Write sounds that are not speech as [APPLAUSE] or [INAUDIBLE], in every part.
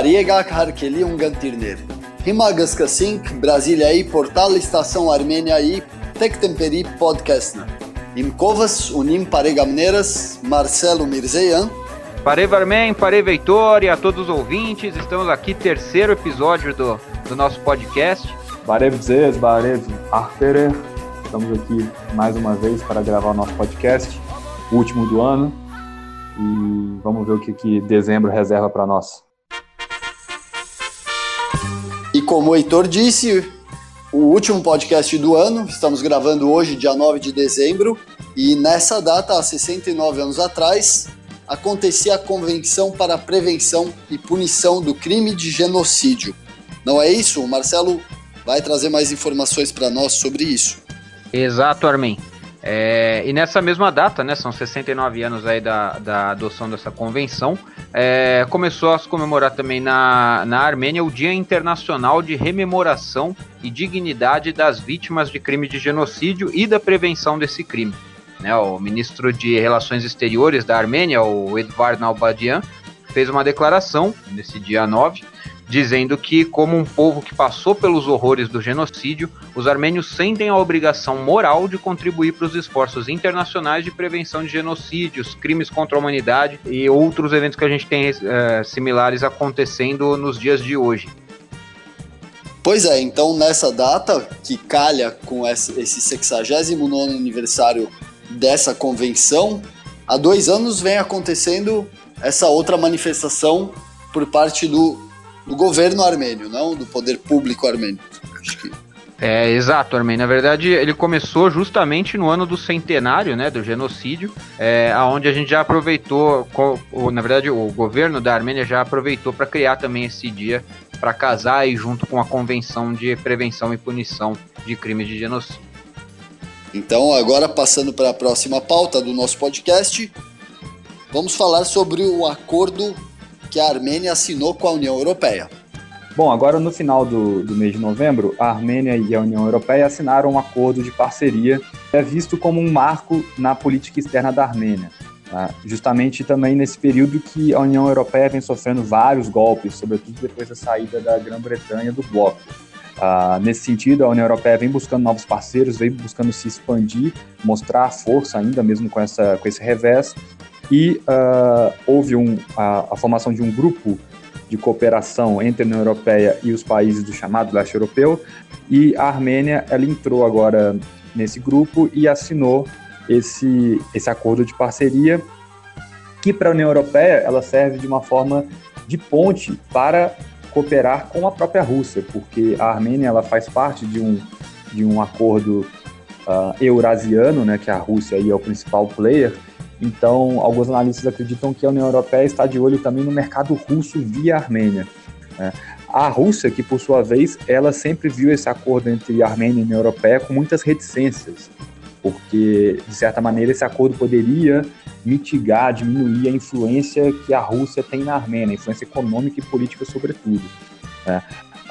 Bariegak Harkeli Ungantirner. Himagas Brasília aí, Portal Estação Armênia aí, Temperi Podcast. Imkovas Unim Paregamneiras, Marcelo Mirzeyan. Pare Varmen, Pare Veitor e a todos os ouvintes, estamos aqui, terceiro episódio do, do nosso podcast. Barev Zez, Barev Arterer, estamos aqui mais uma vez para gravar o nosso podcast, o último do ano, e vamos ver o que, que dezembro reserva para nós. Como o Heitor disse, o último podcast do ano, estamos gravando hoje, dia 9 de dezembro, e nessa data, há 69 anos atrás, acontecia a Convenção para a Prevenção e Punição do Crime de Genocídio. Não é isso? O Marcelo vai trazer mais informações para nós sobre isso. Exato, Armin. É, e nessa mesma data, né, são 69 anos aí da, da adoção dessa convenção, é, começou a se comemorar também na, na Armênia o Dia Internacional de Rememoração e Dignidade das Vítimas de Crime de Genocídio e da Prevenção desse crime. Né, o ministro de Relações Exteriores da Armênia, o Edvard Nalbadian, fez uma declaração nesse dia 9, dizendo que, como um povo que passou pelos horrores do genocídio, os armênios sentem a obrigação moral de contribuir para os esforços internacionais de prevenção de genocídios, crimes contra a humanidade e outros eventos que a gente tem é, similares acontecendo nos dias de hoje. Pois é, então nessa data, que calha com esse 69 aniversário dessa convenção, há dois anos vem acontecendo essa outra manifestação por parte do, do governo armênio, não do poder público armênio. Que é, exato, Armin. Na verdade, ele começou justamente no ano do centenário, né, do genocídio, é, aonde a gente já aproveitou, na verdade, o governo da Armênia já aproveitou para criar também esse dia para casar e junto com a Convenção de Prevenção e Punição de Crimes de Genocídio. Então, agora passando para a próxima pauta do nosso podcast, vamos falar sobre o acordo que a Armênia assinou com a União Europeia. Bom, agora no final do, do mês de novembro, a Armênia e a União Europeia assinaram um acordo de parceria que é visto como um marco na política externa da Armênia. Tá? Justamente também nesse período que a União Europeia vem sofrendo vários golpes, sobretudo depois da saída da Grã-Bretanha do bloco. Uh, nesse sentido, a União Europeia vem buscando novos parceiros, vem buscando se expandir, mostrar força ainda, mesmo com, essa, com esse revés. E uh, houve um, a, a, formação de um grupo de cooperação entre a União Europeia e os países do chamado leste europeu. E a Armênia ela entrou agora nesse grupo e assinou esse, esse acordo de parceria, que para a União Europeia ela serve de uma forma de ponte para cooperar com a própria Rússia, porque a Armênia ela faz parte de um, de um acordo uh, eurasiano, né, que a Rússia aí é o principal player. Então, alguns analistas acreditam que a União Europeia está de olho também no mercado russo via Armênia. Né? A Rússia, que por sua vez, ela sempre viu esse acordo entre a Armênia e a União Europeia com muitas reticências, porque, de certa maneira, esse acordo poderia mitigar, diminuir a influência que a Rússia tem na Armênia, influência econômica e política, sobretudo. Né?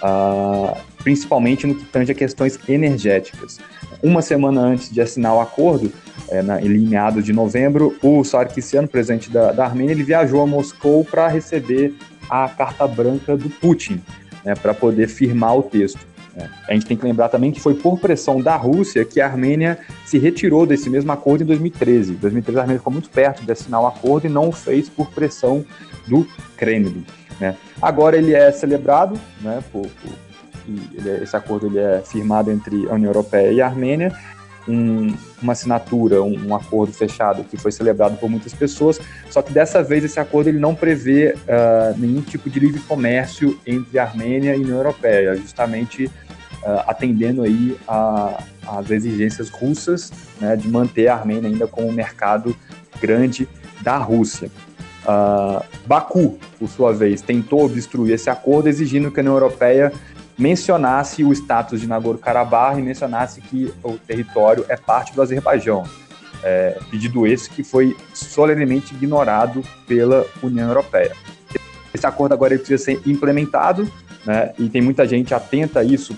Uh, principalmente no que tange a questões energéticas. Uma semana antes de assinar o acordo, é, na, em meados de novembro, o Sarkisian, presidente da, da Armênia, ele viajou a Moscou para receber a carta branca do Putin, né, para poder firmar o texto. Né. A gente tem que lembrar também que foi por pressão da Rússia que a Armênia se retirou desse mesmo acordo em 2013. Em 2013 a Armênia ficou muito perto de assinar o acordo e não o fez por pressão do Kremlin. Né. Agora ele é celebrado, né, por, por é, esse acordo ele é firmado entre a União Europeia e a Armênia, um, uma assinatura, um, um, acordo fechado que foi celebrado por muitas pessoas, só que dessa vez esse acordo ele não prevê uh, nenhum tipo de livre comércio entre a Armênia e a União Europeia, justamente uh, atendendo aí às exigências russas né, de manter a Armênia ainda como um mercado grande da Rússia. Uh, Baku, por sua vez, tentou obstruir esse acordo, exigindo que a União Europeia mencionasse o status de Nagorno-Karabakh e mencionasse que o território é parte do Azerbaijão. É, pedido esse que foi solenemente ignorado pela União Europeia. Esse acordo agora precisa ser implementado, né, e tem muita gente atenta a isso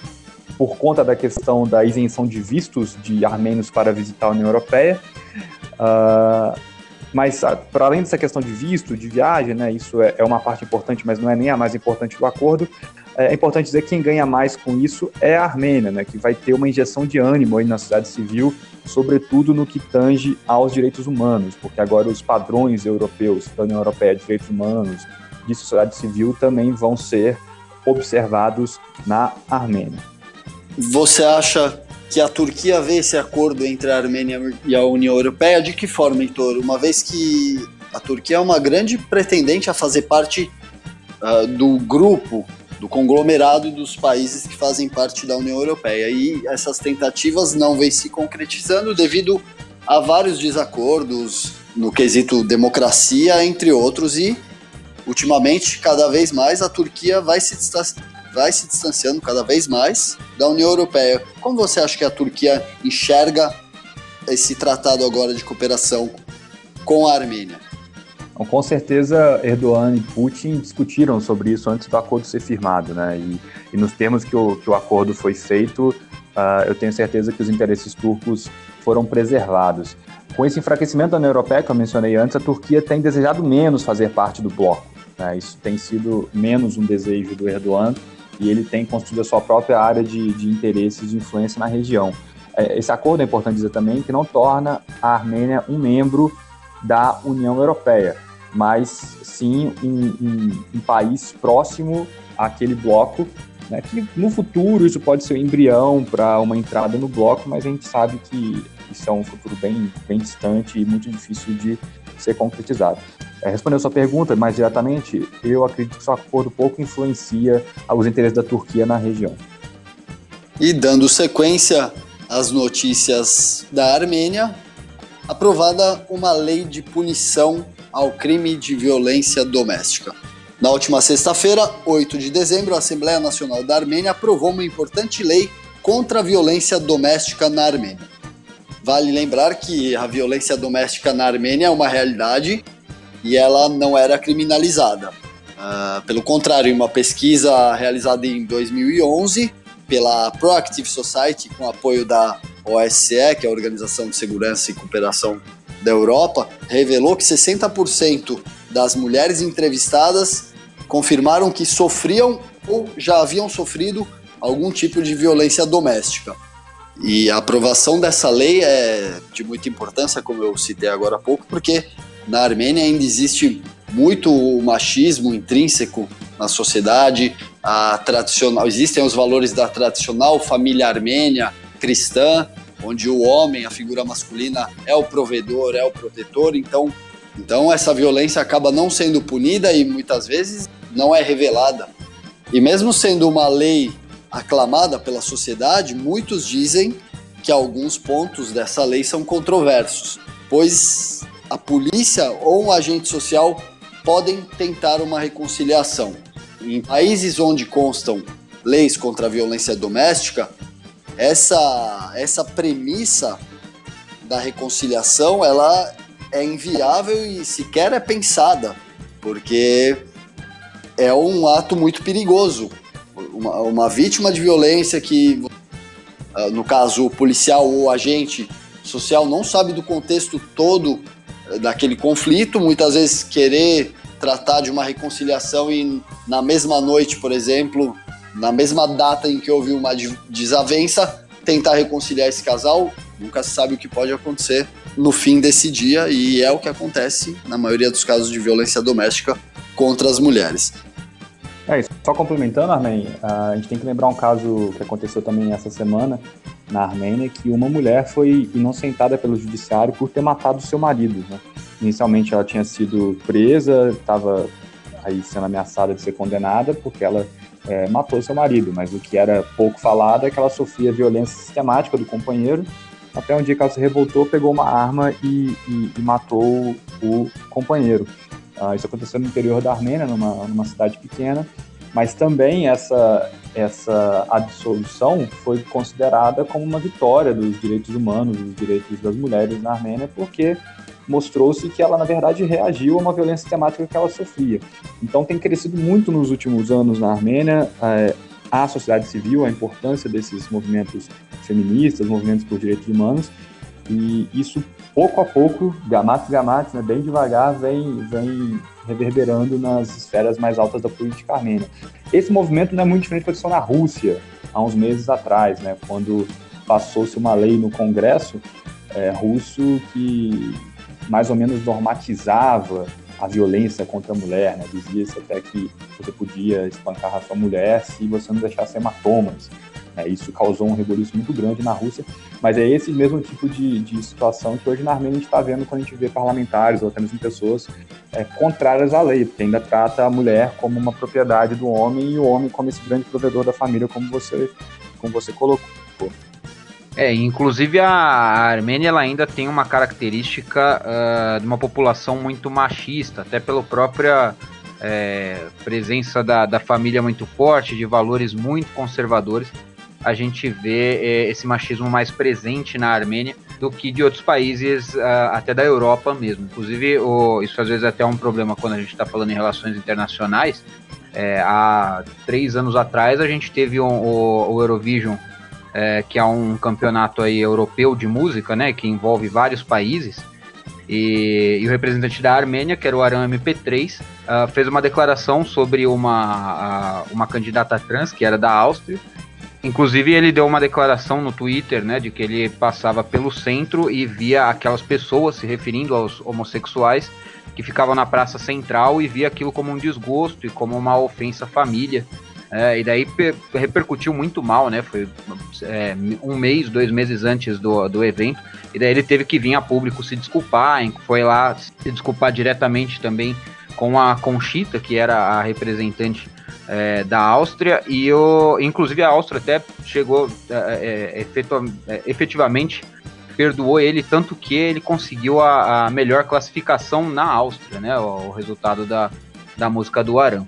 por conta da questão da isenção de vistos de armênios para visitar a União Europeia. Uh, Mas, para além dessa questão de visto, de viagem, né, isso é, é uma parte importante, mas não é nem a mais importante do acordo, é importante dizer que quem ganha mais com isso é a Armênia, né, que vai ter uma injeção de ânimo aí na sociedade civil, sobretudo no que tange aos direitos humanos, porque agora os padrões europeus da União Europeia de direitos humanos, de sociedade civil, também vão ser observados na Armênia. Você acha que a Turquia vê esse acordo entre a Armênia e a União Europeia de que forma, Heitor? Uma vez que a Turquia é uma grande pretendente a fazer parte uh, do grupo, do conglomerado dos países que fazem parte da União Europeia. E essas tentativas não vêm se concretizando devido a vários desacordos no quesito democracia, entre outros, e ultimamente, cada vez mais, a Turquia vai se vai se distanciando cada vez mais da União Europeia. Como você acha que a Turquia enxerga esse tratado agora de cooperação com a Armênia? Então, com certeza, Erdogan e Putin discutiram sobre isso antes do acordo ser firmado, né? E, e nos termos que o, que o acordo foi feito, uh, eu tenho certeza que os interesses turcos foram preservados. Com esse enfraquecimento da União Europeia, que eu mencionei antes, a Turquia tem desejado menos fazer parte do bloco. Né? Isso tem sido menos um desejo do Erdogan e ele tem construído a sua própria área de, de interesses de influência na região. É, esse acordo é importante dizer também que não torna a Armênia um membro da União Europeia, mas sim um, um, um país próximo àquele bloco, né, que no futuro isso pode ser um embrião para uma entrada no bloco, mas a gente sabe que isso é um futuro bem, bem distante e muito difícil de ser concretizado. É, respondendo a sua pergunta mais diretamente, eu acredito que esse acordo pouco influencia os interesses da Turquia na região. E dando sequência às notícias da Armênia, aprovada uma lei de punição ao crime de violência doméstica. Na última sexta-feira, 8 de dezembro, a Assembleia Nacional da Armênia aprovou uma importante lei contra a violência doméstica na Armênia. Vale lembrar que a violência doméstica na Armênia é uma realidade e ela não era criminalizada. Uh, pelo contrário, em uma pesquisa realizada em 2011 pela Proactive Society, com apoio da OSCE, que é a Organização de Segurança e Cooperação da Europa, revelou que 60% das mulheres entrevistadas confirmaram que sofriam ou já haviam sofrido algum tipo de violência doméstica. E a aprovação dessa lei é de muita importância, como eu citei agora há pouco, porque na Armênia ainda existe muito machismo intrínseco na sociedade, a tradicional, existem os valores da tradicional família armênia cristã, onde o homem, a figura masculina, é o provedor, é o protetor, então, então essa violência acaba não sendo punida e muitas vezes não é revelada. E mesmo sendo uma lei aclamada pela sociedade, muitos dizem que alguns pontos dessa lei são controversos, pois a polícia ou um agente social podem tentar uma reconciliação. Em países onde constam leis contra a violência doméstica, essa, essa premissa da reconciliação ela é inviável e sequer é pensada, porque é um ato muito perigoso. Uma, uma vítima de violência que, ah, no caso, o policial ou agente social não sabe do contexto todo daquele conflito, muitas vezes querer tratar de uma reconciliação e na mesma noite, por exemplo, na mesma data em que houve uma desavença, tentar reconciliar esse casal, nunca se sabe o que pode acontecer no fim desse dia e é o que acontece na maioria dos casos de violência doméstica contra as mulheres. É isso. Só complementando, Armin, a gente tem que lembrar um caso que aconteceu também essa semana na Armênia, que uma mulher foi inocentada pelo judiciário por ter matado seu marido. Né? Inicialmente ela tinha sido presa, estava aí sendo ameaçada de ser condenada porque ela é, matou seu marido, mas o que era pouco falado é que ela sofria violência sistemática do companheiro, até um dia que ela se revoltou, pegou uma arma e, e, e matou o companheiro. Uh, isso aconteceu no interior da Armênia, numa, numa cidade pequena, mas também essa, essa absolução foi considerada como uma vitória dos direitos humanos, dos direitos das mulheres na Armênia, porque mostrou-se que ela, na verdade, reagiu a uma violência sistemática que ela sofria. Então, tem crescido muito nos últimos anos na Armênia é, a sociedade civil, a importância desses movimentos feministas, movimentos por direitos humanos, e isso pouco a pouco, gamates, gamates, né, bem devagar, vem, vem reverberando nas esferas mais altas da política armênia. Esse movimento não é muito diferente do que aconteceu na Rússia há uns meses atrás, né, quando passou-se uma lei no Congresso é, russo que mais ou menos normatizava a violência contra a mulher, né? Dizia-se até que você podia espancar a sua mulher se você não deixasse hematomas. Né? Isso causou um rebuliço muito grande na Rússia, mas é esse mesmo tipo de, de situação que hoje na Armênia a gente está vendo quando a gente vê parlamentares ou até mesmo pessoas é, contrárias à lei, porque ainda trata a mulher como uma propriedade do homem e o homem como esse grande provedor da família, como você, como você colocou. É, inclusive a Armênia ela ainda tem uma característica uh, de uma população muito machista, até pela própria é, presença da, da família muito forte, de valores muito conservadores. A gente vê é, esse machismo mais presente na Armênia do que de outros países, uh, até da Europa mesmo. Inclusive, o, isso às vezes é até um problema quando a gente está falando em relações internacionais. É, há três anos atrás a gente teve um, o, o Eurovision é, que é um campeonato aí europeu de música, né, que envolve vários países. E, e o representante da Armênia, que era o Aram MP3, uh, ah, fez uma declaração sobre uma, uh, uma candidata trans, que era da Áustria. Inclusive, ele deu uma declaração no Twitter, né, de que ele passava pelo centro e via aquelas pessoas se referindo aos homossexuais que ficavam na praça central e via aquilo como um desgosto e como uma ofensa à família. É, e daí repercutiu muito mal, né? Foi é, um mês, dois meses antes do, do evento. E daí ele teve que vir a público se desculpar, foi lá se desculpar diretamente também com a Conchita, que era a representante é, da Áustria, e o, inclusive a Áustria até chegou é, é, é efetivamente perdoou ele, tanto que ele conseguiu a, a melhor classificação na Áustria, né? O, o resultado da, da música do Arão.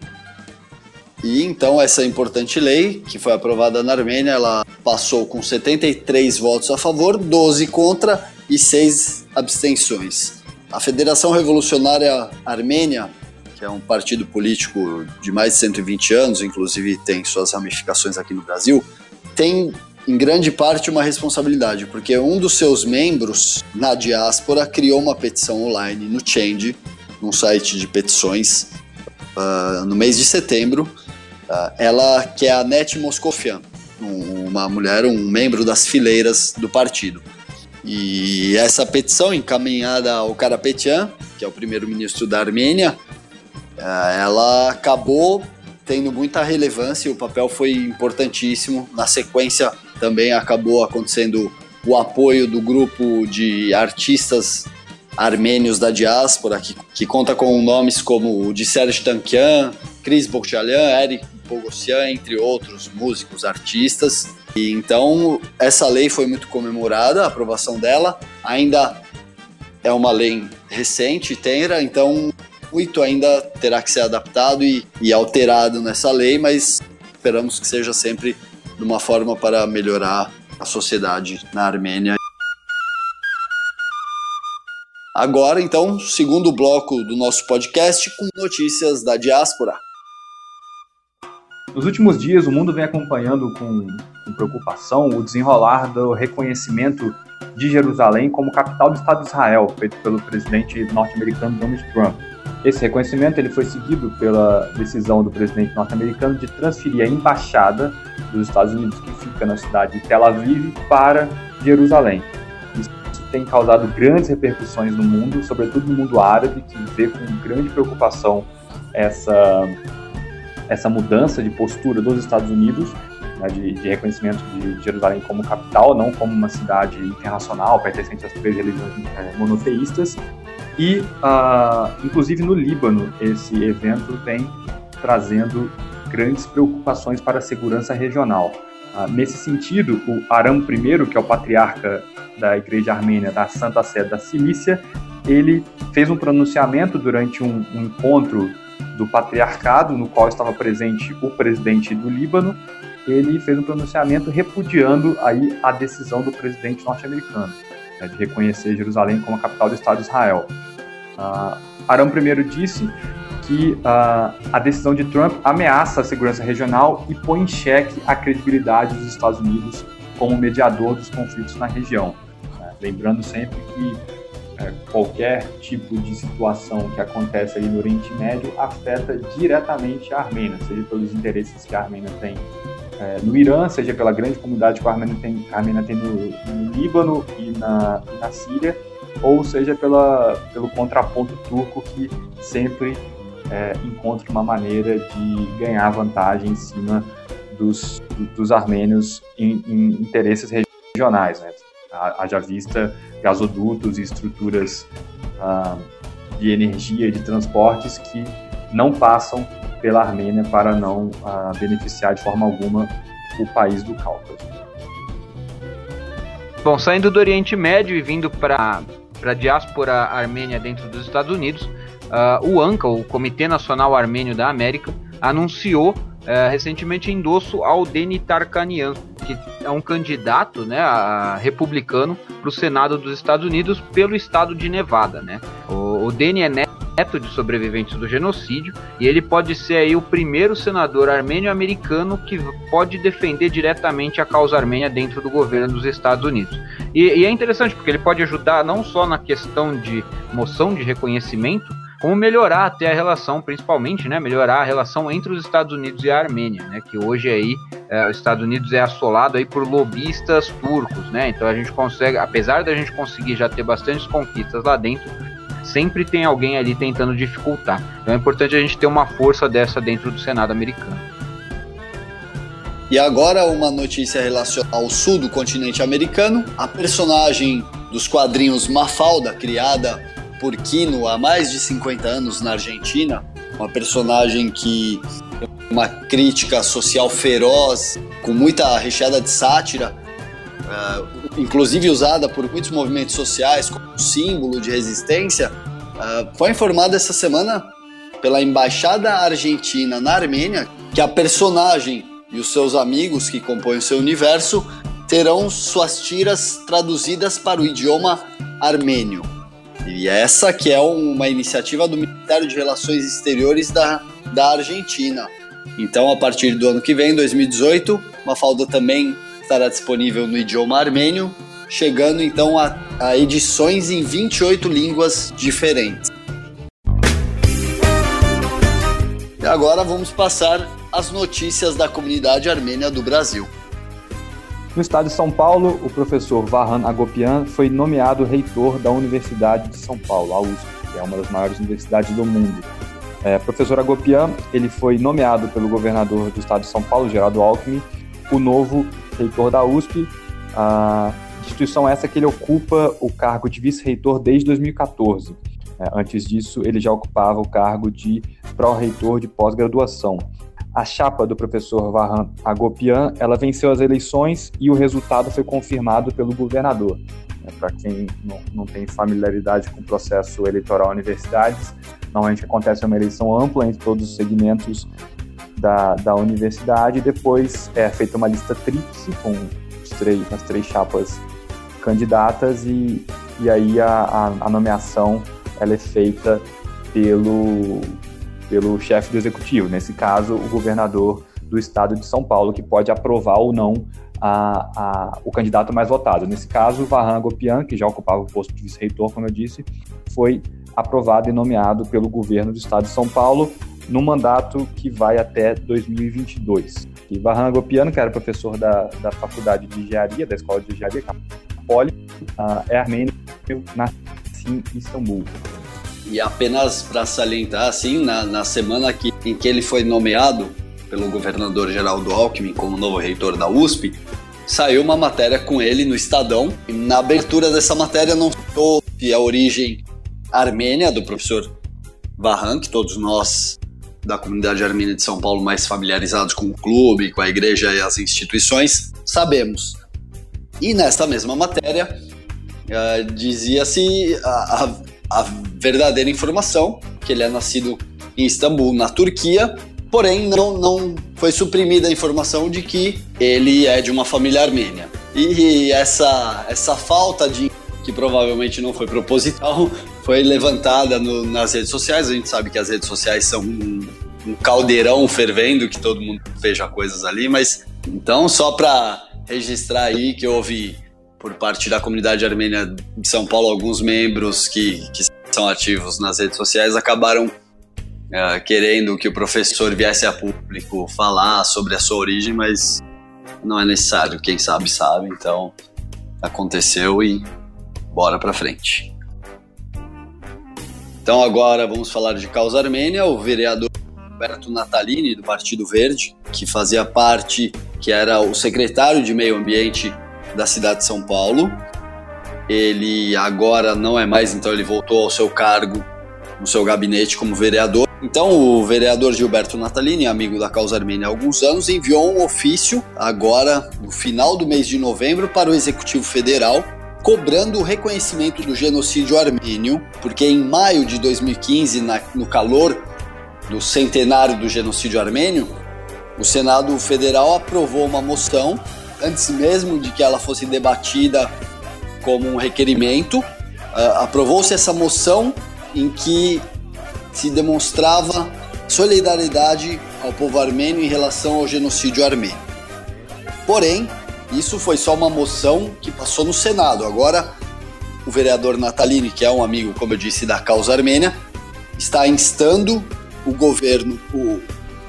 E então essa importante lei, que foi aprovada na Armênia, ela passou com 73 votos a favor, 12 contra e 6 abstenções. A Federação Revolucionária Armênia, que é um partido político de mais de 120 anos, inclusive tem suas ramificações aqui no Brasil, tem em grande parte uma responsabilidade, porque um dos seus membros na diáspora criou uma petição online no Change, num site de petições, uh, no mês de setembro, Tá? ela que é a Net Moscofian, uma mulher, um membro das fileiras do partido. E essa petição encaminhada ao Karapetyan, que é o primeiro-ministro da Armênia, é, ela acabou tendo muita relevância e o papel foi importantíssimo. Na sequência, também acabou acontecendo o apoio do grupo de artistas armênios da diáspora, que, que conta com nomes como o de Serge Tankian, Chris Bokchalyan, Eric Bogossian, entre outros músicos, artistas. E então essa lei foi muito comemorada, a aprovação dela. Ainda é uma lei recente, tenra, então muito ainda terá que ser adaptado e, e alterado nessa lei, mas esperamos que seja sempre de uma forma para melhorar a sociedade na Armênia. Agora, então, segundo bloco do nosso podcast com notícias da diáspora. Nos últimos dias, o mundo vem acompanhando com, com, preocupação o desenrolar do reconhecimento de Jerusalém como capital do Estado de Israel, feito pelo presidente norte-americano Donald Trump. Esse reconhecimento ele foi seguido pela decisão do presidente norte-americano de transferir a embaixada dos Estados Unidos, que fica na cidade de Tel Aviv, para Jerusalém. Tem causado grandes repercussões no mundo, sobretudo no mundo árabe, que vê com grande preocupação essa essa mudança de postura dos Estados Unidos, né, de, de, reconhecimento de Jerusalém como capital, não como uma cidade internacional pertencente às três religiões é, monoteístas. E, uh, inclusive no Líbano, esse evento vem trazendo grandes preocupações para a segurança regional. Uh, nesse sentido, o Aram I, que é o patriarca da Igreja Armênia da Santa Sé da Cilícia, ele fez um pronunciamento durante um, um encontro do patriarcado, no qual estava presente o presidente do Líbano, ele fez um pronunciamento repudiando aí a decisão do presidente norte-americano né, de reconhecer Jerusalém como a capital do Estado de Israel. Uh, Arão I disse que uh, a decisão de Trump ameaça a segurança regional e põe em xeque a credibilidade dos Estados Unidos como mediador dos conflitos na região. Lembrando sempre que é, qualquer tipo de situação que acontece ali no Oriente Médio afeta diretamente a Armênia, seja pelos interesses que a Armênia tem é, no Irã, seja pela grande comunidade que a Armênia tem, a Armênia tem no, no Líbano e na, na Síria, ou seja pela, pelo contraponto turco que sempre é, encontra uma maneira de ganhar vantagem em cima dos, dos armênios em, em interesses regionais. Né? Haja vista gasodutos e estruturas ah, de energia e de transportes que não passam pela Armênia para não ah, beneficiar de forma alguma o país do Cáucaso. Bom, saindo do Oriente Médio e vindo para a diáspora armênia dentro dos Estados Unidos, uh, o ANCA, o Comitê Nacional Armênio da América, anunciou uh, recentemente endosso ao Deni Tarkanian, que é um candidato né, a, republicano para o Senado dos Estados Unidos pelo estado de Nevada. Né? O, o Deni é neto de sobreviventes do genocídio e ele pode ser aí o primeiro senador armênio-americano que pode defender diretamente a causa armênia dentro do governo dos Estados Unidos. E, e é interessante porque ele pode ajudar não só na questão de moção de reconhecimento, como melhorar até a relação, principalmente, né, melhorar a relação entre os Estados Unidos e a Armênia, né, que hoje aí é, os Estados Unidos é assolado aí por lobistas turcos, né, então a gente consegue, apesar da gente conseguir já ter bastantes conquistas lá dentro, sempre tem alguém ali tentando dificultar. Então é importante a gente ter uma força dessa dentro do Senado americano. E agora uma notícia relacionada ao sul do continente americano. A personagem dos quadrinhos Mafalda, criada por Kino há mais de 50 anos na Argentina, uma personagem que uma crítica social feroz, com muita recheada de sátira, uh, inclusive usada por muitos movimentos sociais como símbolo de resistência, uh, foi informada essa semana pela embaixada argentina na Armênia que a personagem e os seus amigos que compõem seu universo terão suas tiras traduzidas para o idioma armênio. E essa que é uma iniciativa do Ministério de Relações Exteriores da, da Argentina. Então, a partir do ano que vem, 2018, Mafalda também estará disponível no idioma armênio, chegando então a, a edições em 28 línguas diferentes. E agora vamos passar as notícias da comunidade armênia do Brasil. No estado de São Paulo, o professor Vahan Agopian foi nomeado reitor da Universidade de São Paulo, a USP, que é uma das maiores universidades do mundo. É, professor Agopian, ele foi nomeado pelo governador do estado de São Paulo, Geraldo Alckmin, o novo reitor da USP. A instituição essa que ele ocupa o cargo de vice-reitor desde 2014. É, antes disso, ele já ocupava o cargo de pró-reitor de pós-graduação a chapa do professor Vahan Agopian, ela venceu as eleições e o resultado foi confirmado pelo governador. É, Para quem não, não, tem familiaridade com o processo eleitoral universidades, normalmente acontece uma eleição ampla entre todos os segmentos da, da universidade e depois é feita uma lista tríplice com os três, as três chapas candidatas e, e aí a, a, a nomeação ela é feita pelo pelo chefe do executivo, nesse caso, o governador do estado de São Paulo, que pode aprovar ou não a, a, o candidato mais votado. Nesse caso, Varran Gopian, que já ocupava o posto de vice-reitor, como eu disse, foi aprovado e nomeado pelo governo do estado de São Paulo no mandato que vai até 2022. E Varran Gopian, que era professor da, da Faculdade de Engenharia, da Escola de Engenharia Poli, uh, é armênio, nasceu em Istambul. E apenas para salientar, assim, na, na semana que, em que ele foi nomeado pelo governador Geraldo Alckmin como novo reitor da USP, saiu uma matéria com ele no Estadão. E na abertura dessa matéria não citou a origem armênia do professor Varran, que todos nós da comunidade armênia de São Paulo mais familiarizados com o clube, com a igreja e as instituições, sabemos. E nesta mesma matéria uh, dizia-se a a verdadeira informação, que ele é nascido em Istambul, na Turquia, porém não, não foi suprimida a informação de que ele é de uma família armênia. E essa, essa falta de que provavelmente não foi proposital, foi levantada no, nas redes sociais. A gente sabe que as redes sociais são um, um caldeirão fervendo, que todo mundo veja coisas ali, mas então só para registrar aí que houve por parte da comunidade armênia de São Paulo, alguns membros que, que são ativos nas redes sociais acabaram uh, querendo que o professor viesse a público falar sobre a sua origem, mas não é necessário, quem sabe sabe, então aconteceu e bora para frente. Então agora vamos falar de causa armênia, o vereador Roberto Natalini do Partido Verde, que fazia parte, que era o secretário de Meio Ambiente da cidade de São Paulo. Ele agora não é mais, então ele voltou ao seu cargo no seu gabinete como vereador. Então, o vereador Gilberto Natalini, amigo da causa armênia há alguns anos, enviou um ofício agora no final do mês de novembro para o Executivo Federal cobrando o reconhecimento do genocídio armênio, porque em maio de 2015, na, no calor do centenário do genocídio armênio, o Senado Federal aprovou uma moção antes mesmo de que ela fosse debatida como um requerimento, uh, aprovou-se essa moção em que se demonstrava solidariedade ao povo armênio em relação ao genocídio armênio. Porém, isso foi só uma moção que passou no Senado. Agora, o vereador Natalini, que é um amigo, como eu disse, da causa armênia, está instando o governo, o,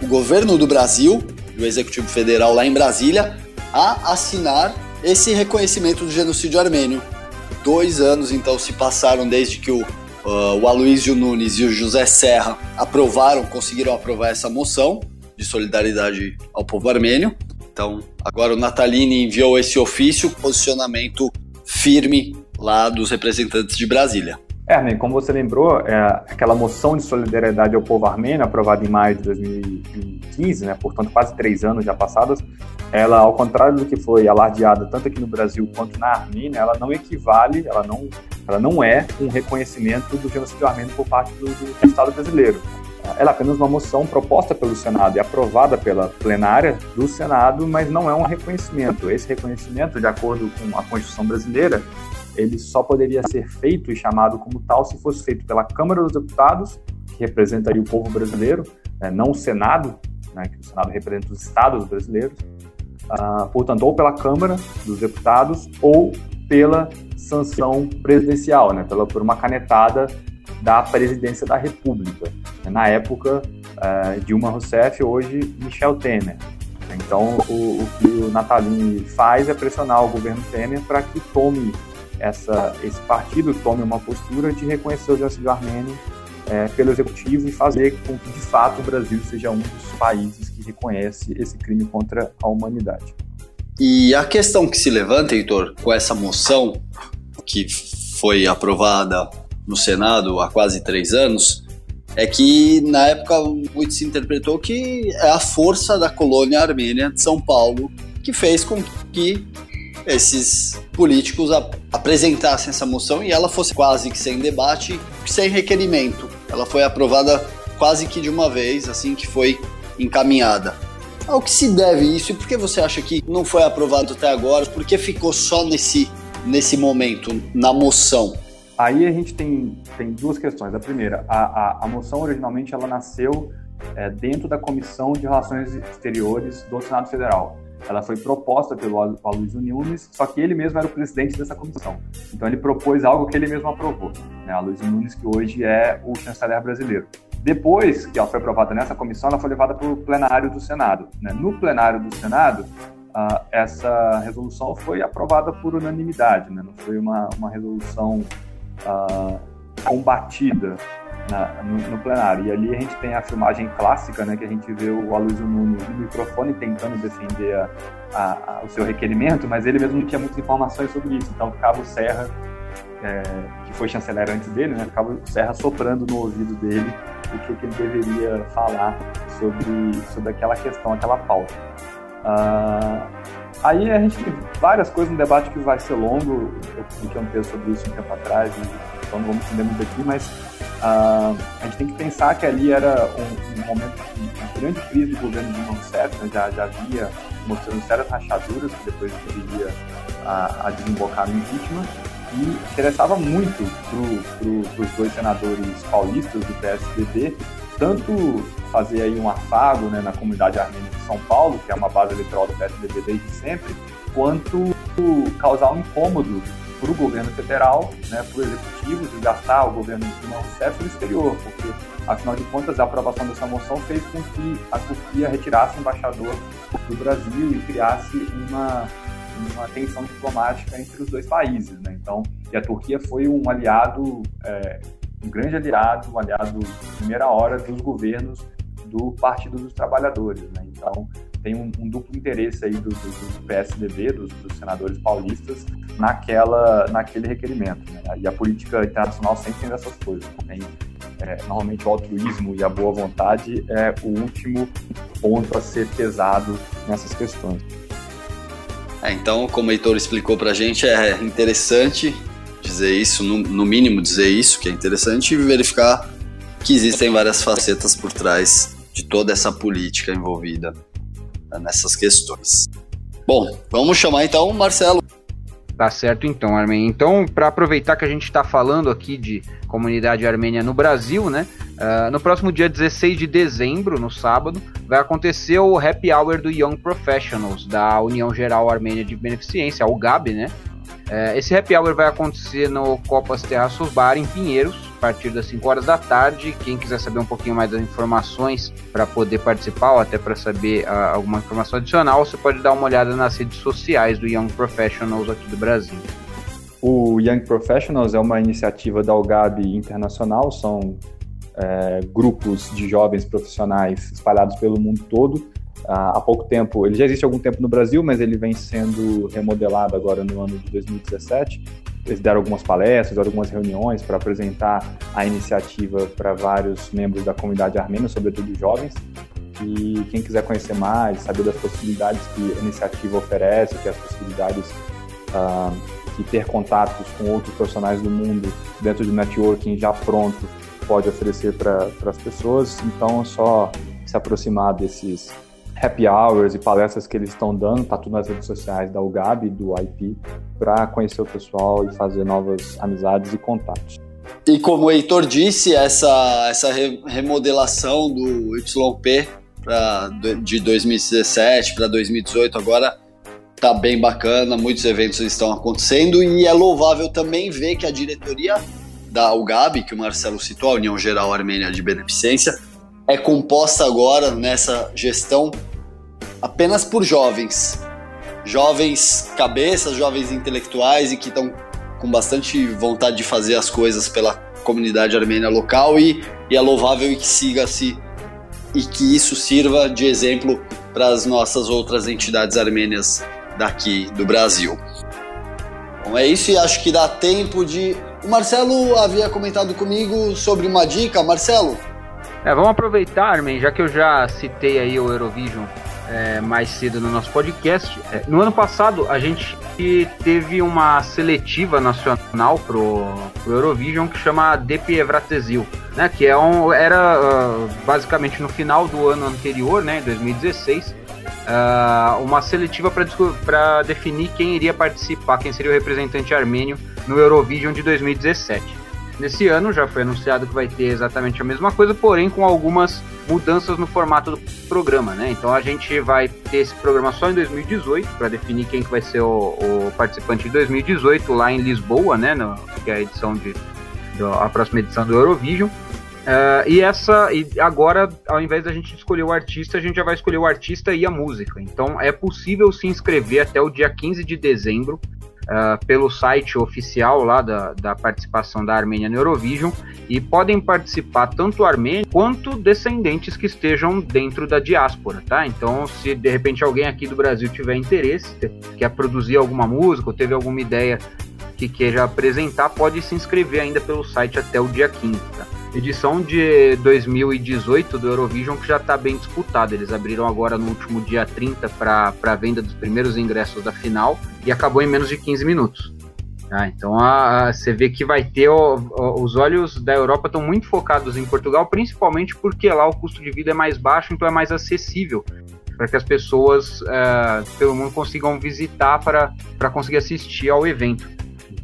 o governo do Brasil, do Executivo Federal lá em Brasília, a assinar esse reconhecimento do genocídio armênio. Dois anos então se passaram desde que o, uh, o Aloysio Nunes e o José Serra aprovaram, conseguiram aprovar essa moção de solidariedade ao povo armênio. Então, agora o Natalini enviou esse ofício, posicionamento firme lá dos representantes de Brasília. É, como você lembrou, é, aquela moção de solidariedade ao povo armênio, aprovada em maio de 2015, né, portanto quase três anos já passados, ela, ao contrário do que foi alardeada tanto aqui no Brasil quanto na Armênia, ela não equivale, ela não, ela não é um reconhecimento do genocídio armênio por parte do, do Estado brasileiro. Ela é apenas uma moção proposta pelo Senado e aprovada pela plenária do Senado, mas não é um reconhecimento. Esse reconhecimento, de acordo com a Constituição brasileira, ele só poderia ser feito e chamado como tal se fosse feito pela Câmara dos Deputados, que representaria o povo brasileiro, né, não o Senado, né, que o Senado representa os estados brasileiros, uh, portanto, ou pela Câmara dos Deputados ou pela sanção presidencial, né, pela, por uma canetada da presidência da República. Na época, uh, Dilma Rousseff, hoje Michel Temer. Então, o, o que o Natalini faz é pressionar o governo Temer para que tome essa, esse partido tome uma postura de reconhecer o genocídio armênio é, pelo executivo e fazer com que, de fato, o Brasil seja um dos países que reconhece esse crime contra a humanidade. E a questão que se levanta, Heitor, com essa moção que foi aprovada no Senado há quase três anos, é que na época muito se interpretou que é a força da colônia armênia de São Paulo que fez com que esses políticos apresentassem essa moção e ela fosse quase que sem debate, sem requerimento. Ela foi aprovada quase que de uma vez, assim que foi encaminhada. Ao que se deve isso e por que você acha que não foi aprovado até agora? Por que ficou só nesse, nesse momento, na moção? Aí a gente tem, tem duas questões. A primeira, a, a, a moção originalmente ela nasceu é, dentro da Comissão de Relações Exteriores do Senado Federal. Ela foi proposta pelo Aloysio Nunes, só que ele mesmo era o presidente dessa comissão. Então ele propôs algo que ele mesmo aprovou. Né? Aloysio Nunes, que hoje é o chanceler brasileiro. Depois que ela foi aprovada nessa comissão, ela foi levada para o plenário do Senado. Né? No plenário do Senado, uh, essa resolução foi aprovada por unanimidade, né? não foi uma, uma resolução uh, combatida na, no, no, plenário. E ali a gente tem a filmagem clássica, né, que a gente vê o Aloysio Nunes no microfone tentando defender a, a, a, o seu requerimento, mas ele mesmo não tinha muitas informações sobre isso. Então o Serra, é, que foi chanceler antes dele, né, o Serra soprando no ouvido dele o que, que ele deveria falar sobre, sobre aquela questão, aquela pauta. Uh, aí a gente tem várias coisas no debate que vai ser longo, eu publiquei um texto sobre isso um tempo atrás, então não vamos entender muito aqui, mas Uh, a gente tem que pensar que ali era um, um momento de uma grande crise do governo de Rousseff, né? já, já havia mostrando sérias rachaduras que depois viria a, a desembocar no impeachment e interessava muito para os dois senadores paulistas do PSDB tanto fazer aí um afago né, na comunidade armênia de São Paulo, que é uma base eleitoral do PSDB desde sempre, quanto causar um incômodo para o governo federal, né, para o executivo, desgastar o governo Dilma Rousseff no exterior, porque, afinal de contas, a aprovação dessa moção fez com que a Turquia retirasse o embaixador do Brasil e criasse uma, uma tensão diplomática entre os dois países. Né? Então, e a Turquia foi um aliado, é, um grande aliado, um aliado de primeira hora dos governos do Partido dos Trabalhadores. Né? Então, tem um, um, duplo interesse aí do, do, do PSDB, dos, dos, senadores paulistas, naquela, naquele requerimento. Né? E a política internacional sempre tem essas coisas. Tem, é, normalmente o altruísmo e a boa vontade é o último ponto a ser pesado nessas questões. É, então, como o Heitor explicou para a gente, é interessante dizer isso, no, no mínimo dizer isso, que é interessante, e verificar que existem várias facetas por trás de toda essa política envolvida nessas questões. Bom, vamos chamar então o Marcelo. Tá certo então, Armin. Então, para aproveitar que a gente está falando aqui de comunidade armênia no Brasil, né? Uh, no próximo dia 16 de dezembro, no sábado, vai acontecer o Happy Hour do Young Professionals, da União Geral Armênia de Beneficência, a UGAB, né? Uh, esse Happy Hour vai acontecer no Copas Terraços Bar, em Pinheiros, partir das 5 horas da tarde. Quem quiser saber um pouquinho mais das informações para poder participar ou até para saber uh, alguma informação adicional, você pode dar uma olhada nas redes sociais do Young Professionals aqui do Brasil. O Young Professionals é uma iniciativa da UGAB internacional, são é, grupos de jovens profissionais espalhados pelo mundo todo. Há pouco tempo, ele já existe há algum tempo no Brasil, mas ele vem sendo remodelado agora no ano de 2017 eles deram algumas palestras, algumas reuniões para apresentar a iniciativa para vários membros da comunidade armênia, sobretudo jovens. E quem quiser conhecer mais, saber das possibilidades que a iniciativa oferece, que as possibilidades uh, de ter contatos com outros profissionais do mundo dentro do networking já pronto pode oferecer para as pessoas. Então é só se aproximar desses happy hours e palestras que eles estão dando, tá tudo nas redes sociais da UGAB, do IP, para conhecer o pessoal e fazer novas amizades e contatos. E como o Heitor disse, essa, essa remodelação do YP pra, de 2017 para 2018 agora tá bem bacana, muitos eventos estão acontecendo e é louvável também ver que a diretoria da UGAB, que o Marcelo citou, a União Geral Armênia de Beneficência, é composta agora nessa gestão apenas por jovens. Jovens cabeças, jovens intelectuais e que estão com bastante vontade de fazer as coisas pela comunidade armênia local e, e é louvável e que siga-se e que isso sirva de exemplo para as nossas outras entidades armênias daqui do Brasil. Bom, é isso e acho que dá tempo de. O Marcelo havia comentado comigo sobre uma dica. Marcelo, é, vamos aproveitar, Armin, já que eu já citei aí o Eurovision é, mais cedo no nosso podcast. É, no ano passado, a gente teve uma seletiva nacional pro, pro Eurovision que chama DP Evratesil, né? Que é um, era uh, basicamente no final do ano anterior, né? 2016. Uh, ah, uma seletiva para definir quem iria participar, quem seria o representante armênio no Eurovision de 2017. Nesse ano já foi anunciado que vai ter exatamente a mesma coisa, porém com algumas mudanças no formato do programa, né? Então a gente vai ter esse programa só em 2018 para definir quem que vai ser o, o, participante de 2018 lá em Lisboa, né? No, que é a edição de do, a próxima edição do Eurovision. Uh, e essa e agora, ao invés da gente escolher o artista, a gente já vai escolher o artista e a música. Então é possível se inscrever até o dia 15 de dezembro uh, pelo site oficial lá da, da participação da Armênia no Eurovision e podem participar tanto armênios quanto descendentes que estejam dentro da diáspora, tá? Então, se de repente alguém aqui do Brasil tiver interesse, quer produzir alguma música ou teve alguma ideia que queira apresentar, pode se inscrever ainda pelo site até o dia 15, tá? Edição de 2018 do Eurovision que já está bem disputada. Eles abriram agora no último dia 30 para a venda dos primeiros ingressos da final e acabou em menos de 15 minutos. Ah, então a, você vê que vai ter o, o, os olhos da Europa estão muito focados em Portugal, principalmente porque lá o custo de vida é mais baixo, então é mais acessível para que as pessoas é, pelo mundo consigam visitar para conseguir assistir ao evento.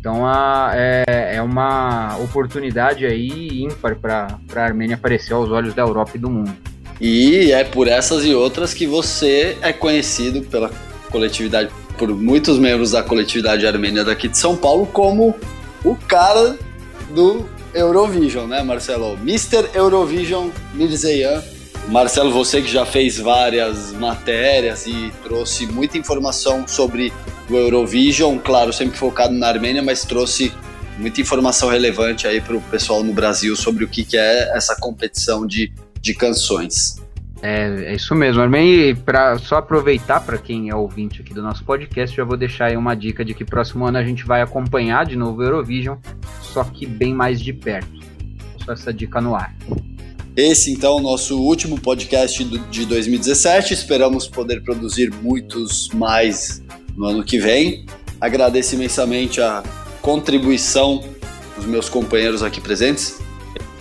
Então a, é, é uma oportunidade aí ímpar para a Armênia aparecer aos olhos da Europa e do mundo. E é por essas e outras que você é conhecido pela coletividade por muitos membros da coletividade armênia daqui de São Paulo como o cara do Eurovision, né, Marcelo? Mr. Eurovision Mirzeyan. Marcelo, você que já fez várias matérias e trouxe muita informação sobre o Eurovision, claro, sempre focado na Armênia, mas trouxe muita informação relevante aí para o pessoal no Brasil sobre o que, que é essa competição de, de canções. É, é isso mesmo, Armin. Para só aproveitar para quem é ouvinte aqui do nosso podcast, já vou deixar aí uma dica de que próximo ano a gente vai acompanhar de novo o Eurovision, só que bem mais de perto. Só essa dica no ar. Esse então é o nosso último podcast de 2017. Esperamos poder produzir muitos mais no ano que vem. Agradeço imensamente a contribuição dos meus companheiros aqui presentes.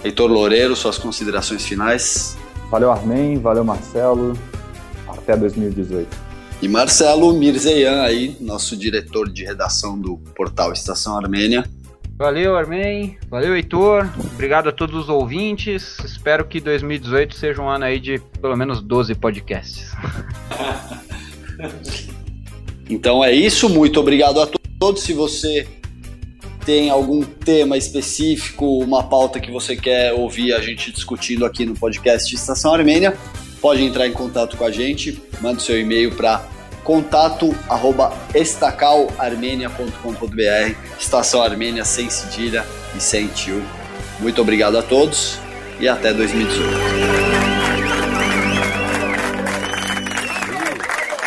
Heitor Loureiro, suas considerações finais. Valeu, Armen, valeu, Marcelo. Até 2018. E Marcelo Mirzeyan aí, nosso diretor de redação do portal Estação Armênia. Valeu, Armen. Valeu, Heitor. Obrigado a todos os ouvintes. Espero que 2018 seja um ano aí de pelo menos 12 podcasts. [LAUGHS] então é isso. Muito obrigado a todos. Se você tem algum tema específico, uma pauta que você quer ouvir a gente discutindo aqui no podcast Estação Armênia, pode entrar em contato com a gente, manda seu e-mail para contato@estacalarmenia.com.br, Estação Armênia sem cedilha e sem tio. Muito obrigado a todos e até 2018.